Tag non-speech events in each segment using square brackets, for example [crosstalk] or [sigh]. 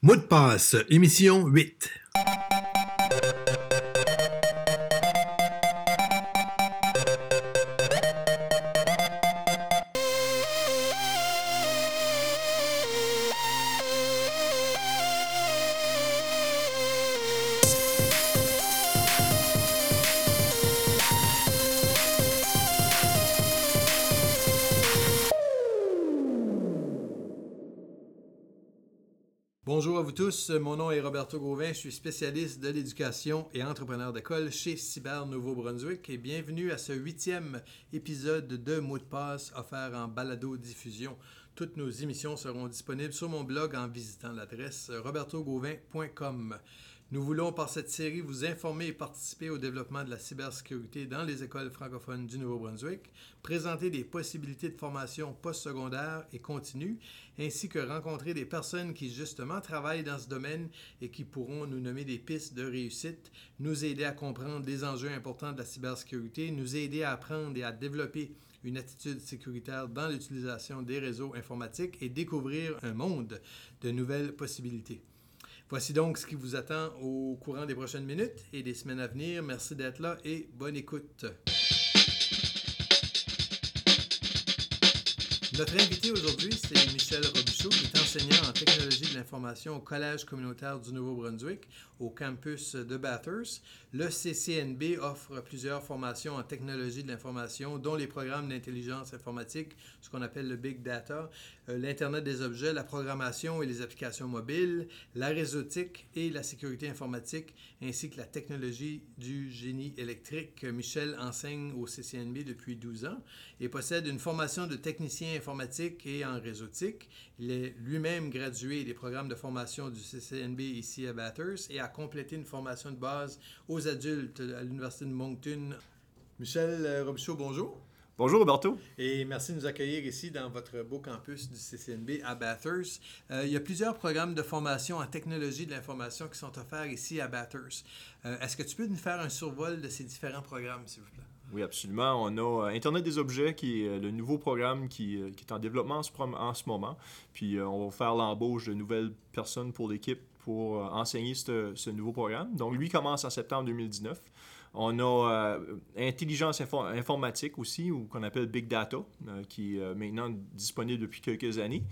Mot de passe, émission 8. Tous, mon nom est Roberto Gauvin, je suis spécialiste de l'éducation et entrepreneur d'école chez Cyber Nouveau-Brunswick et bienvenue à ce huitième épisode de Mot de passe offert en balado-diffusion. Toutes nos émissions seront disponibles sur mon blog en visitant l'adresse robertogauvin.com. Nous voulons par cette série vous informer et participer au développement de la cybersécurité dans les écoles francophones du Nouveau-Brunswick, présenter des possibilités de formation postsecondaire et continue, ainsi que rencontrer des personnes qui justement travaillent dans ce domaine et qui pourront nous nommer des pistes de réussite, nous aider à comprendre les enjeux importants de la cybersécurité, nous aider à apprendre et à développer une attitude sécuritaire dans l'utilisation des réseaux informatiques et découvrir un monde de nouvelles possibilités. Voici donc ce qui vous attend au courant des prochaines minutes et des semaines à venir. Merci d'être là et bonne écoute. Notre invité aujourd'hui, c'est Michel Robichaud, qui est enseignant en technologie de l'information au Collège communautaire du Nouveau-Brunswick, au campus de Bathurst. Le CCNB offre plusieurs formations en technologie de l'information, dont les programmes d'intelligence informatique, ce qu'on appelle le Big Data, euh, l'Internet des objets, la programmation et les applications mobiles, la réseautique et la sécurité informatique, ainsi que la technologie du génie électrique. Michel enseigne au CCNB depuis 12 ans et possède une formation de technicien informatique informatique et en réseautique. Il est lui-même gradué des programmes de formation du CCNB ici à Bathurst et a complété une formation de base aux adultes à l'Université de Moncton. Michel euh, Robichaud, bonjour. Bonjour Roberto. Et merci de nous accueillir ici dans votre beau campus du CCNB à Bathurst. Euh, il y a plusieurs programmes de formation en technologie de l'information qui sont offerts ici à Bathurst. Euh, est-ce que tu peux nous faire un survol de ces différents programmes, s'il vous plaît? Oui, absolument. On a euh, Internet des objets, qui est euh, le nouveau programme qui, euh, qui est en développement en ce, en ce moment. Puis on va faire l'embauche de nouvelles personnes pour l'équipe pour enseigner ce, nouveau programme. Donc lui commence en septembre 2019. On a intelligence informatique aussi, ou qu'on appelle Big Data, qui est maintenant disponible depuis quelques années.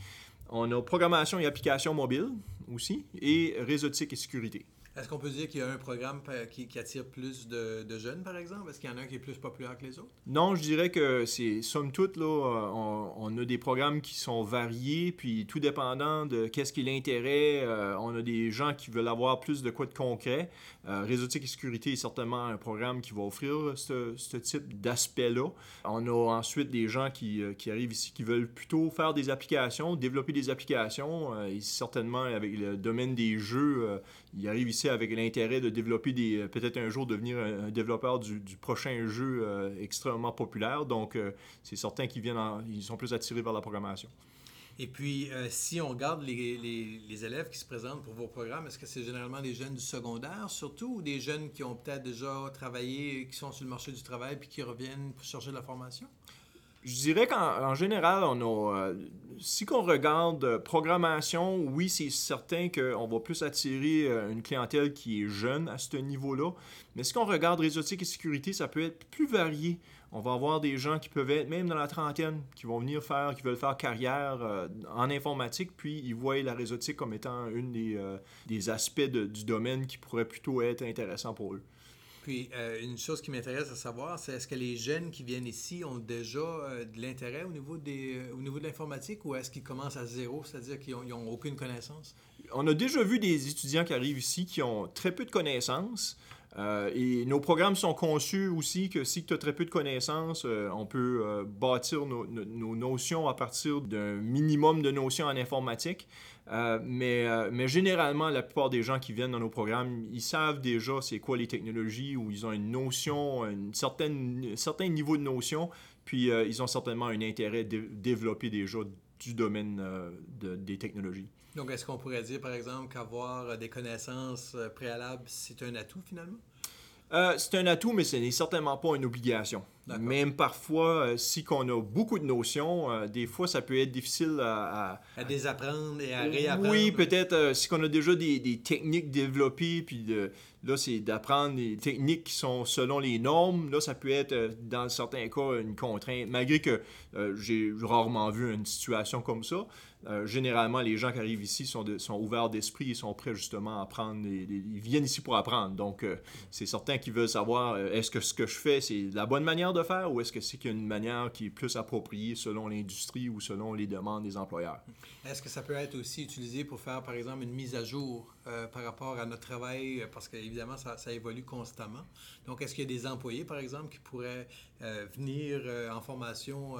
On a programmation et application mobile aussi, et réseautique et sécurité. Est-ce qu'on peut dire qu'il y a un programme qui, attire plus de, jeunes, par exemple? Est-ce qu'il y en a un qui est plus populaire que les autres? Non, je dirais que c'est, somme toute, là, on, a des programmes qui sont variés, puis tout dépendant de qu'est-ce qui est l'intérêt. Euh, on a des gens qui veulent avoir plus de quoi de concret. Euh, Réseautique et sécurité est certainement un programme qui va offrir ce, type d'aspect-là. On a ensuite des gens qui, euh, arrivent ici qui veulent plutôt faire des applications, développer des applications. Euh, certainement, avec le domaine des jeux, ils arrivent ici avec l'intérêt de développer des. Euh, peut-être un jour devenir un, développeur du, prochain jeu euh, extrêmement populaire. Donc, euh, c'est certain qu'ils viennent ils sont plus attirés vers la programmation. Et puis, si on regarde les, les, élèves qui se présentent pour vos programmes, est-ce que c'est généralement des jeunes du secondaire surtout ou des jeunes qui ont peut-être déjà travaillé, qui sont sur le marché du travail puis qui reviennent pour chercher de la formation? Je dirais qu'en général, on a, euh, si on regarde euh, programmation, oui, c'est certain qu'on va plus attirer euh, une clientèle qui est jeune à ce niveau-là. Mais si on regarde réseautique et sécurité, ça peut être plus varié. On va avoir des gens qui peuvent être même dans la trentaine, qui vont venir faire, qui veulent faire carrière en informatique, puis ils voient la réseautique comme étant une des aspects du domaine qui pourrait plutôt être intéressant pour eux. Puis, euh, une chose qui m'intéresse à savoir, c'est est-ce que les jeunes qui viennent ici ont déjà euh, de l'intérêt au euh, au niveau de l'informatique ou est-ce qu'ils commencent à zéro, c'est-à-dire qu'ils n'ont aucune connaissance? On a déjà vu des étudiants qui arrivent ici qui ont très peu de connaissances. Et nos programmes sont conçus aussi que si tu as très peu de connaissances, on peut bâtir nos, notions à partir d'un minimum de notions en informatique. Euh, mais, euh, généralement, la plupart des gens qui viennent dans nos programmes, ils savent déjà c'est quoi les technologies ou ils ont une notion, un certain niveau de notion, puis euh, ils ont certainement un intérêt de développer déjà du domaine de, des technologies. Donc, est-ce qu'on pourrait dire, par exemple, qu'avoir des connaissances préalables, c'est un atout finalement? Euh, c'est un atout, mais ce n'est certainement pas une obligation. Même parfois, euh, si on a beaucoup de notions, euh, des fois, ça peut être difficile à... À, désapprendre et à réapprendre. Oui, peut-être si on a déjà des, des techniques développées, puis de, là, c'est d'apprendre des techniques qui sont selon les normes. Là, ça peut être, dans certains cas, une contrainte. Malgré que j'ai rarement vu une situation comme ça, euh, généralement, les gens qui arrivent ici sont, sont ouverts d'esprit et sont prêts justement à apprendre. ils viennent ici pour apprendre. Donc, euh, c'est certain qu'ils veulent savoir euh, est-ce que ce que je fais, c'est la bonne manière de faire ou est-ce que c'est une manière qui est plus appropriée selon l'industrie ou selon les demandes des employeurs? Est-ce que ça peut être aussi utilisé pour faire, par exemple, une mise à jour par rapport à notre travail, parce qu'évidemment, ça, ça, évolue constamment. Donc, est-ce qu'il y a des employés, par exemple, qui pourraient venir en formation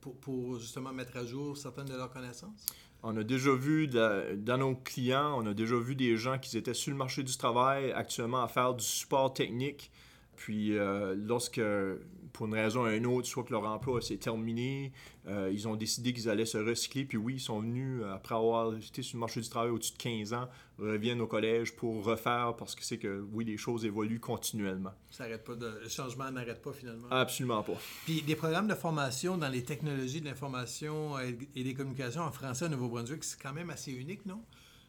pour, pour justement mettre à jour certaines de leurs connaissances? On a déjà vu dans nos clients, on a déjà vu des gens qui étaient sur le marché du travail actuellement à faire du support technique. Puis euh, lorsque pour une raison ou une autre, soit que leur emploi s'est terminé, euh, ils ont décidé qu'ils allaient se recycler. Puis oui, ils sont venus, euh, après avoir été sur le marché du travail au-dessus de 15 ans, reviennent au collège pour refaire parce que c'est que, oui, les choses évoluent continuellement. Ça arrête pas de... Le changement n'arrête pas finalement. Absolument pas. Puis des programmes de formation dans les technologies de l'information et des communications en français au Nouveau-Brunswick, c'est quand même assez unique, non?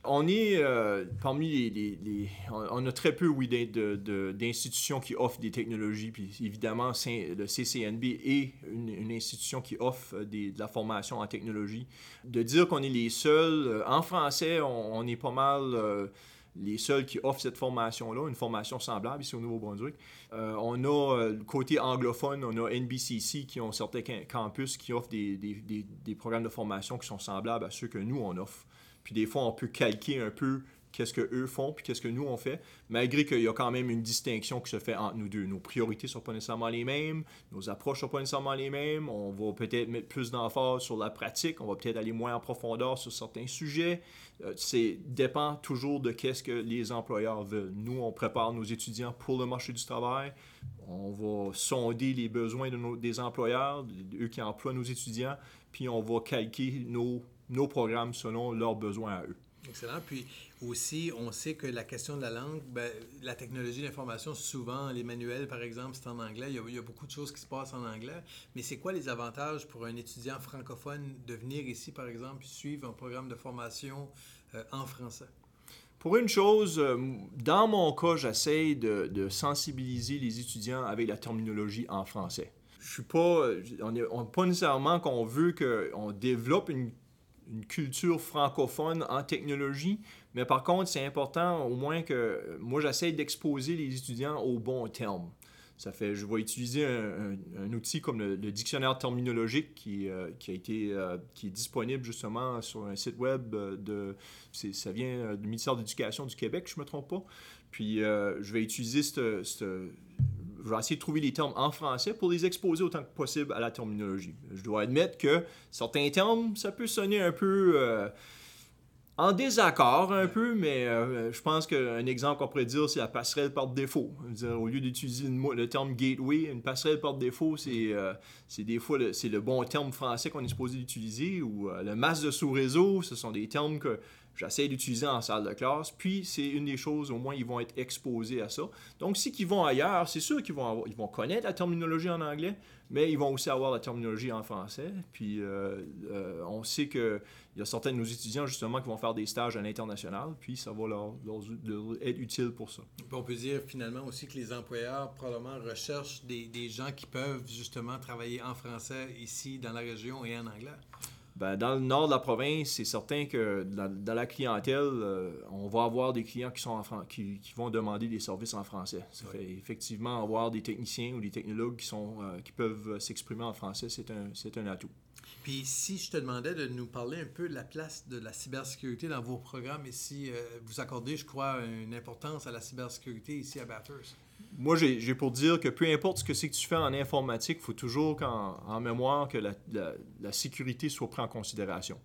On est euh, parmi les, On a très peu, oui, d'institutions qui offrent des technologies. Puis évidemment, le CCNB est une, institution qui offre de la formation en technologie. De dire qu'on est les seuls, euh, en français, on, est pas mal euh, les seuls qui offrent cette formation-là, une formation semblable ici au Nouveau-Brunswick. on a, côté anglophone, on a NBCC qui ont certains campus qui offrent des, des programmes de formation qui sont semblables à ceux que nous, on offre. Puis des fois, on peut calquer un peu qu'est-ce que eux font puis qu'est-ce que nous on fait, malgré qu'il y a quand même une distinction qui se fait entre nous deux. Nos priorités sont pas nécessairement les mêmes, nos approches sont pas nécessairement les mêmes. On va peut-être mettre plus d'emphase sur la pratique, on va peut-être aller moins en profondeur sur certains sujets. Euh, c'est dépend toujours de qu'est-ce que les employeurs veulent. Nous, on prépare nos étudiants pour le marché du travail. On va sonder les besoins des employeurs, eux qui emploient nos étudiants, puis on va calquer nos nos programmes selon leurs besoins à eux. Excellent. Puis aussi, on sait que la question de la langue, ben, la technologie de l'information, souvent, les manuels, par exemple, c'est en anglais. Il y, a, beaucoup de choses qui se passent en anglais. Mais c'est quoi les avantages pour un étudiant francophone de venir ici, par exemple, suivre un programme de formation euh, en français? Pour une chose, euh, dans mon cas, j'essaie de, de, sensibiliser les étudiants avec la terminologie en français. Je suis pas, on n'est pas nécessairement qu'on veut qu'on développe une une culture francophone en technologie, mais par contre, c'est important au moins que moi, j'essaie d'exposer les étudiants aux bons termes. Ça fait, je vais utiliser un, outil comme le, dictionnaire terminologique qui, euh, a été, euh, qui est disponible justement sur un site web de, ça vient du ministère de l'Éducation du Québec, je me trompe pas. Puis euh, je vais utiliser cette, je vais essayer de trouver les termes en français pour les exposer autant que possible à la terminologie. Je dois admettre que certains termes, ça peut sonner un peu euh, en désaccord, un peu, mais euh, je pense qu'un exemple qu'on pourrait dire, c'est la passerelle par défaut. au lieu d'utiliser le terme gateway, une passerelle par défaut, c'est euh, des fois le, le bon terme français qu'on est supposé utiliser, ou le masque de sous-réseau, ce sont des termes que J'essaie d'utiliser en salle de classe. Puis, c'est une des choses, au moins, ils vont être exposés à ça. Donc, si ils vont ailleurs, c'est sûr qu'ils vont, ils vont connaître la terminologie en anglais, mais ils vont aussi avoir la terminologie en français. Puis, euh, euh, on sait qu'il y a certains de nos étudiants, justement, qui vont faire des stages à l'international, puis ça va leur, être utile pour ça. on peut dire, finalement, aussi que les employeurs, probablement, recherchent des, des gens qui peuvent, justement, travailler en français ici, dans la région, et en anglais. Ben, dans le nord de la province, c'est certain que dans, la clientèle, euh, on va avoir des clients qui, sont en qui, qui, vont demander des services en français. Ça fait effectivement avoir des techniciens ou des technologues qui, sont, euh, qui peuvent s'exprimer en français, c'est un, un atout. Puis si je te demandais de nous parler un peu de la place de la cybersécurité dans vos programmes et si euh, vous accordez, je crois, une importance à la cybersécurité ici à Bathurst moi, j'ai pour dire que peu importe ce que c'est que tu fais en informatique, il faut toujours en, en mémoire que la, sécurité soit prise en considération.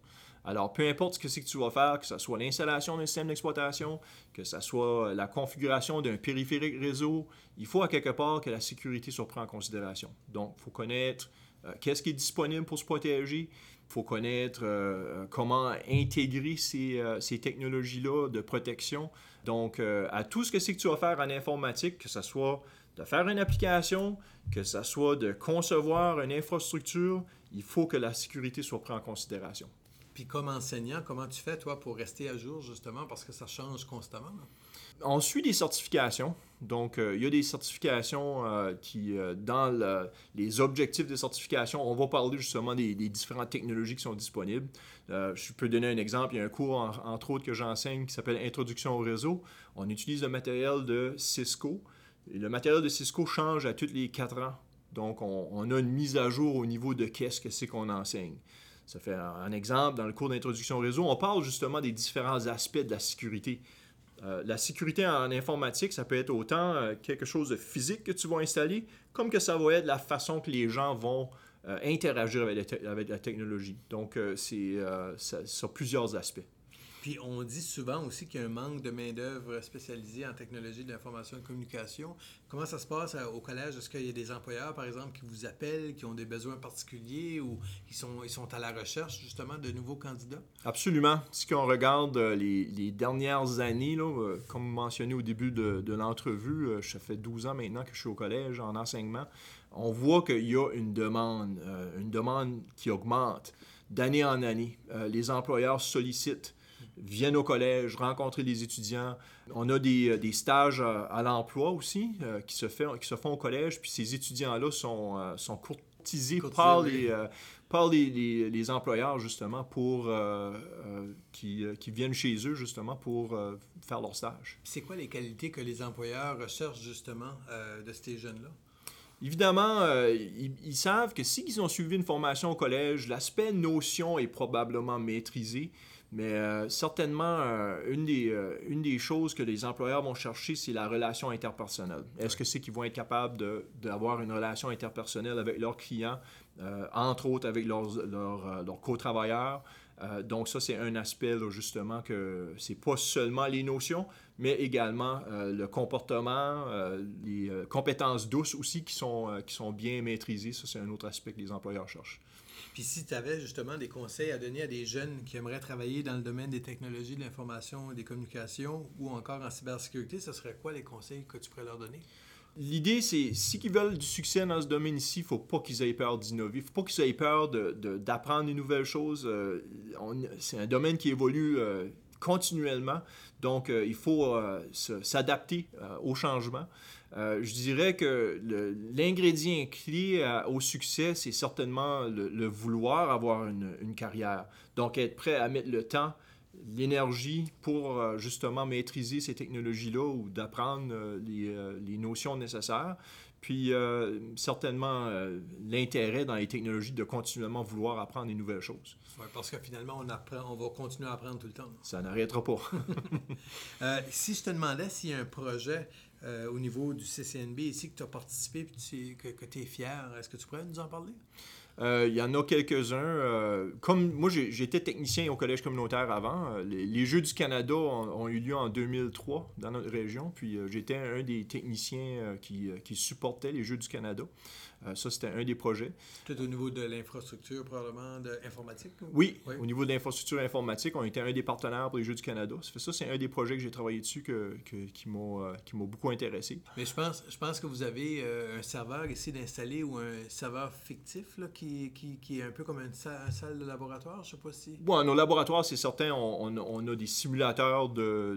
Alors, peu importe ce que c'est que tu vas faire, que ce soit l'installation d'un système d'exploitation, que ce soit la configuration d'un périphérique réseau, il faut à quelque part que la sécurité soit prise en considération. Donc, il faut connaître euh, qu'est-ce qui est disponible pour se protéger, faut connaître euh, comment intégrer euh, ces technologies-là de protection. Donc, euh, à tout ce que c'est que tu vas faire en informatique, que ce soit de faire une application, que ce soit de concevoir une infrastructure, il faut que la sécurité soit prise en considération. Puis comme enseignant, comment tu fais, toi, pour rester à jour, justement, parce que ça change constamment? On suit des certifications. Donc, euh, il y a des certifications euh, qui, euh, dans le- les objectifs de certification, on va parler justement des, des différentes technologies qui sont disponibles. Je peux donner un exemple. Il y a un cours, en- entre autres, que j'enseigne qui s'appelle Introduction au réseau. On utilise le matériel de Cisco. Le matériel de Cisco change à tous les quatre ans. Donc, on, on a une mise à jour au niveau de qu'est-ce que c'est qu'on enseigne. Ça fait un exemple, dans le cours d'introduction au réseau, on parle justement des différents aspects de la sécurité. Euh, la sécurité en informatique, ça peut être autant euh, quelque chose de physique que tu vas installer, comme que ça va être la façon que les gens vont euh, interagir avec la, technologie. Donc, c'est euh, ça- sur plusieurs aspects. Puis on dit souvent aussi qu'il y a un manque de main-d'œuvre spécialisée en technologie de l'information et de communication. Comment ça se passe euh, au collège? Est-ce qu'il y a des employeurs, par exemple, qui vous appellent, qui ont des besoins particuliers ou qui sont, ils sont à la recherche, justement, de nouveaux candidats? Absolument. Si on regarde euh, les, les dernières années, là, euh, comme mentionné au début de, de l'entrevue, ça fait 12 ans maintenant que je suis au collège en enseignement, on voit qu'il y a une demande, une demande qui augmente d'année en année. Les employeurs sollicitent, viennent au collège, rencontrer les étudiants. On a des, euh, des stages à, à l'emploi aussi euh, qui, se fait, qui se font au collège, puis ces étudiants-là sont, euh, sont courtisés par les, euh, par les, les- les employeurs justement pour euh, euh, qui, euh, qui viennent chez eux justement pour euh, faire leur stage. C'est quoi les qualités que les employeurs recherchent, justement, euh, de ces jeunes-là? Évidemment, euh, ils, ils savent que s'ils ont suivi une formation au collège, l'aspect notion est probablement maîtrisé, mais euh, certainement, euh, une, des, euh, une des choses que les employeurs vont chercher, c'est la relation interpersonnelle. Est-ce que c'est qu'ils vont être capables d'avoir une relation interpersonnelle avec leurs clients, entre autres avec leurs, leurs, leurs co-travailleurs? Donc ça, c'est un aspect, justement, que c'est pas seulement les notions, mais également euh, le comportement, euh, les euh, compétences douces aussi qui sont, qui sont bien maîtrisées. Ça, c'est un autre aspect que les employeurs cherchent. Puis si tu avais justement des conseils à donner à des jeunes qui aimeraient travailler dans le domaine des technologies, de l'information et des communications ou encore en cybersécurité, ce serait quoi les conseils que tu pourrais leur donner? L'idée, c'est si ils veulent du succès dans ce domaine ici, il ne faut pas qu'ils aient peur d'innover. Il ne faut pas qu'ils aient peur de- de- d'apprendre des nouvelles choses. Euh, c'est un domaine qui évolue euh, continuellement. Donc, euh, il faut euh, s'adapter euh, au changement. Je dirais que l'ingrédient clé au succès, c'est certainement le, vouloir avoir une, carrière. Donc, être prêt à mettre le temps, l'énergie pour justement maîtriser ces technologies-là ou d'apprendre les notions nécessaires. Puis, euh, certainement, euh, l'intérêt dans les technologies de continuellement vouloir apprendre des nouvelles choses. Ouais, parce que finalement, on, apprend, on va continuer à apprendre tout le temps. Ça n'arrêtera pas. [laughs] Euh, si je te demandais s'il y a un projet au niveau du CCNB ici que tu as participé et que, tu es fier, est-ce que tu pourrais nous en parler? Euh, Il y en a quelques-uns. euh, comme moi, j'étais technicien au collège communautaire avant. euh, les, les Jeux du Canada ont, ont eu lieu en 2003 dans notre région. Puis euh, j'étais un des techniciens qui, qui supportait les Jeux du Canada. Ça, c'était un des projets. Peut-être au niveau de l'infrastructure, probablement, de informatique? ou- Oui, Oui. au niveau de l'infrastructure informatique, on était un des partenaires pour les Jeux du Canada. Ça, fait ça c'est un des projets que j'ai travaillé dessus que, que- qui m'ont beaucoup intéressé. Mais je pense, je pense que vous avez un serveur ici d'installer ou un serveur fictif là, qui, qui, est un peu comme une salle, de laboratoire, je sais pas si... Bon, nos laboratoires, c'est certain, on, a des simulateurs de,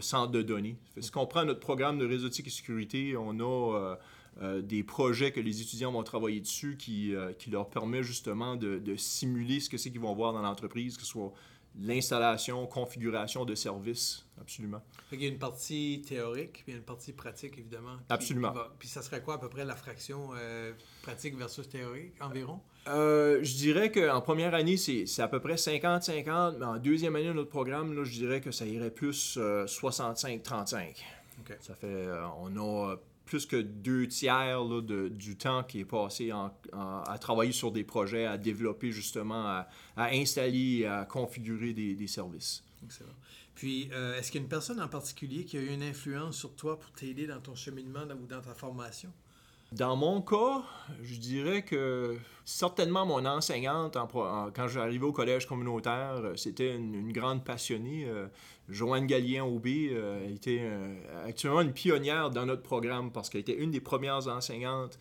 centres de données. Fait, si on prend notre programme de réseautique et sécurité, on a euh, euh, des projets que les étudiants vont travailler dessus qui, euh, qui leur permet justement de, de simuler ce que c'est qu'ils vont voir dans l'entreprise, que ce soit l'installation, configuration de services, absolument. Qu'il y a une partie théorique, puis il y a une partie pratique, évidemment. qui- Absolument. qui va- Puis ça serait quoi à peu près la fraction euh, pratique versus théorique environ? Euh, je dirais qu'en première année, c'est c'est à peu près 50-50, mais en deuxième année de notre programme, là, je dirais que ça irait plus euh, 65-35. OK. Ça fait, euh, on a plus que deux tiers de- du temps qui est passé à travailler sur des projets, à développer justement, à, à installer, à configurer des, services. Excellent. Puis, euh, est-ce qu'il y a une personne en particulier qui a eu une influence sur toi pour t'aider dans ton cheminement ou dans ta formation? Dans mon cas, je dirais que certainement mon enseignante, quand j'arrivais au collège communautaire, euh, c'était une, grande passionnée. Euh, Joanne Gallien-Aubé euh, était actuellement une pionnière dans notre programme parce qu'elle était une des premières enseignantes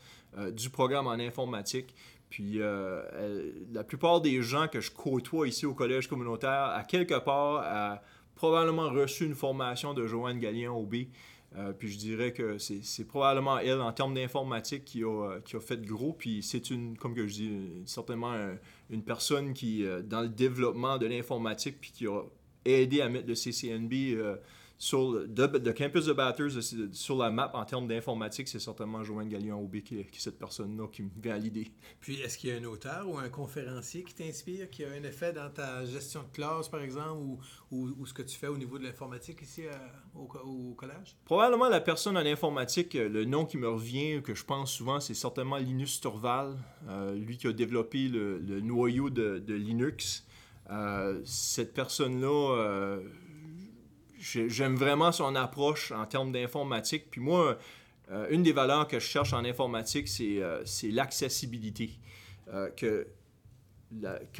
du programme en informatique. Puis la plupart des gens que je côtoie ici au collège communautaire, à quelque part, a probablement reçu une formation de Joanne Gallien-Aubé. Euh, puis je dirais que c'est probablement elle, en termes d'informatique, qui a, euh, qui a fait gros. Puis c'est une, comme que je dis, certainement une personne qui, euh, dans le développement de l'informatique, puis qui a aidé à mettre le CCNB sur le campus de Batters sur la map en termes d'informatique, c'est certainement Joanne Galion-Aubé qui, est cette personne-là qui me vient à l'idée. Puis, est-ce qu'il y a un auteur ou un conférencier qui t'inspire, qui a un effet dans ta gestion de classe, par exemple, ou, ou, ce que tu fais au niveau de l'informatique ici euh, au, collège? Probablement la personne en informatique, euh, le nom qui me revient, que je pense souvent, c'est certainement Linus Torvald, euh, lui qui a développé le, noyau de, de Linux. cette personne-là j'aime vraiment son approche en termes d'informatique. Puis moi, euh, une des valeurs que je cherche en informatique, c'est euh, l'accessibilité. Euh, que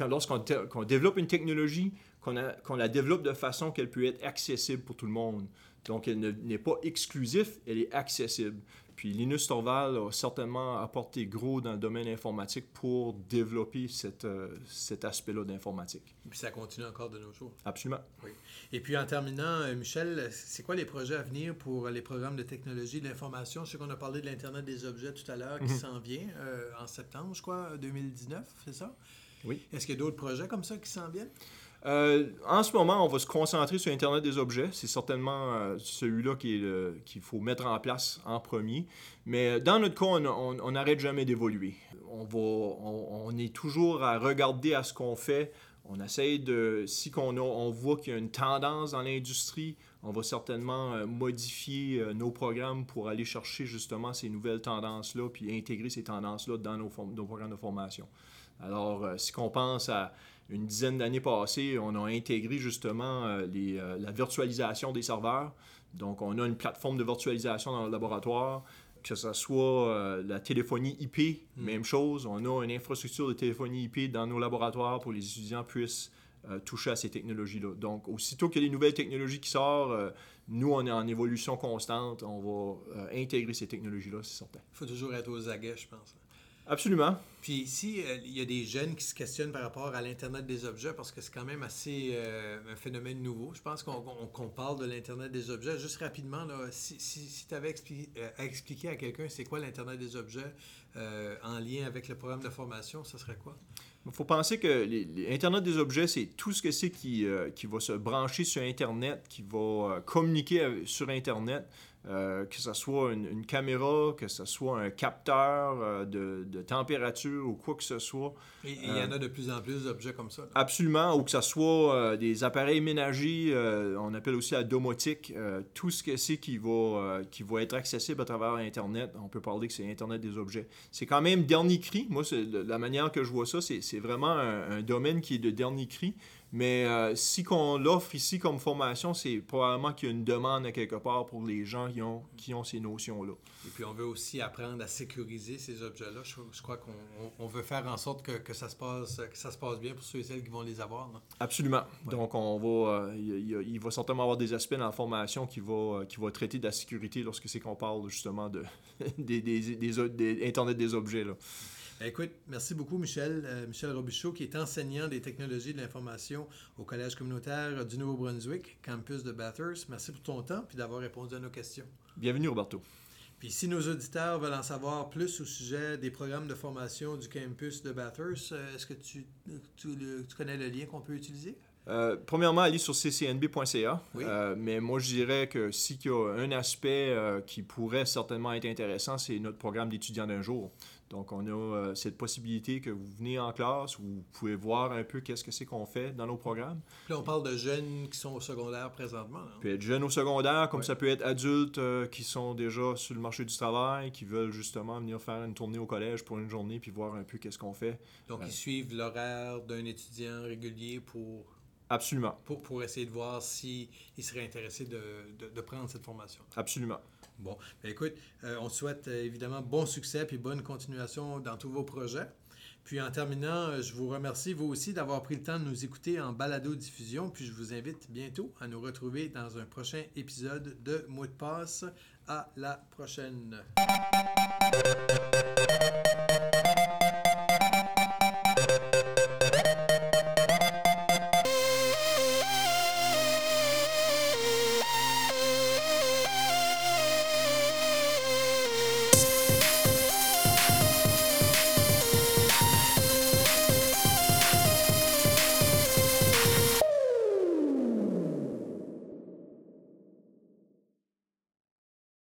lorsqu'on développe une technologie, qu'on la développe de façon qu'elle peut être accessible pour tout le monde. Donc, elle n'est pas exclusive, elle est accessible. Puis Linus Torvald a certainement apporté gros dans le domaine informatique pour développer cette, euh, cet aspect-là d'informatique. Puis ça continue encore de nos jours. Absolument. Oui. Et puis en terminant, euh, Michel, c'est quoi les projets à venir pour les programmes de technologie de l'information? Je sais qu'on a parlé de l'Internet des objets tout à l'heure qui mhm. s'en vient euh, en septembre, je crois, 2019, c'est ça? Oui. Est-ce qu'il y a d'autres projets comme ça qui s'en viennent? Euh, en ce moment, on va se concentrer sur Internet des objets. C'est certainement euh, celui-là qu'il faut mettre en place en premier. Mais dans notre cas, on n'arrête jamais d'évoluer. On, on, est toujours à regarder à ce qu'on fait. On essaye de, si on, voit qu'il y a une tendance dans l'industrie, on va certainement euh, modifier nos programmes pour aller chercher justement ces nouvelles tendances-là, puis intégrer ces tendances-là dans nos, nos, programmes de formation. Alors, si on pense à une dizaine d'années passées, on a intégré justement euh, euh, la virtualisation des serveurs. Donc, on a une plateforme de virtualisation dans le laboratoire, que ce soit euh, la téléphonie IP, hmm. même chose. On a une infrastructure de téléphonie IP dans nos laboratoires pour que les étudiants puissent toucher à ces technologies-là. Donc, aussitôt qu'il y a des nouvelles technologies qui sortent, nous, on est en évolution constante. On va intégrer ces technologies-là, c'est certain. Il faut toujours être aux aguets, je pense. Absolument. Puis ici, euh, il y a des jeunes qui se questionnent par rapport à l'Internet des objets parce que c'est quand même assez euh, un phénomène nouveau. Je pense qu'on parle de l'Internet des objets. Juste rapidement, là, si, si, tu avais euh, à expliquer à quelqu'un c'est quoi l'Internet des objets en lien avec le programme de formation, ce serait quoi? Il faut penser que l'Internet des objets, c'est tout ce que c'est qui, qui va se brancher sur Internet, qui va communiquer sur Internet. Euh, que ce soit une, caméra, que ce soit un capteur euh, de, température ou quoi que ce soit. Et il y en a de plus en plus d'objets comme ça. Absolument, ou que ce soit euh, des appareils ménagers, on appelle aussi la domotique, tout ce que c'est qui va, qui va être accessible à travers Internet, on peut parler que c'est Internet des objets. C'est quand même dernier cri. Moi, la manière que je vois ça, c'est vraiment un, domaine qui est de dernier cri. Mais euh, si qu'on l'offre ici comme formation, c'est probablement qu'il y a une demande à quelque part pour les gens qui ont, qui ont ces notions-là. Et puis on veut aussi apprendre à sécuriser ces objets-là. Je, crois qu'on veut faire en sorte que, que, ça se passe, que ça se passe bien pour ceux et celles qui vont les avoir. Absolument. Donc on va, euh, il, va certainement avoir des aspects dans la formation qui va, qui va traiter de la sécurité lorsque c'est qu'on parle justement de, [laughs] des, des, des, des, Internet des objets. Là. Ben, écoute, merci beaucoup, Michel. Euh, Michel Robichaud, qui est enseignant des technologies de l'information au Collège communautaire du Nouveau-Brunswick, campus de Bathurst. Merci pour ton temps et d'avoir répondu à nos questions. Bienvenue, Roberto. Puis si nos auditeurs veulent en savoir plus au sujet des programmes de formation du campus de Bathurst, euh, est-ce que tu, tu, connais le lien qu'on peut utiliser? Euh, premièrement, aller sur ccnb.ca. mais moi, je dirais que s'il y a un aspect qui pourrait certainement être intéressant, c'est notre programme d'étudiants d'un jour. Donc, on a euh, cette possibilité que vous venez en classe, où vous pouvez voir un peu qu'est-ce que c'est qu'on fait dans nos programmes. Puis là, on parle de jeunes qui sont au secondaire présentement. Là. Peut être jeunes au secondaire, comme ça peut être adultes euh, qui sont déjà sur le marché du travail, qui veulent justement venir faire une tournée au collège pour une journée, puis voir un peu qu'est-ce qu'on fait. Donc, ils suivent l'horaire d'un étudiant régulier pour Absolument. Pour, pour essayer de voir s'ils seraient intéressés de, de, de prendre cette formation. Absolument. Bon, ben écoute, euh, on souhaite euh, évidemment bon succès puis bonne continuation dans tous vos projets. Puis en terminant, euh, je vous remercie vous aussi d'avoir pris le temps de nous écouter en balado-diffusion. Puis je vous invite bientôt à nous retrouver dans un prochain épisode de Mot de passe. À la prochaine.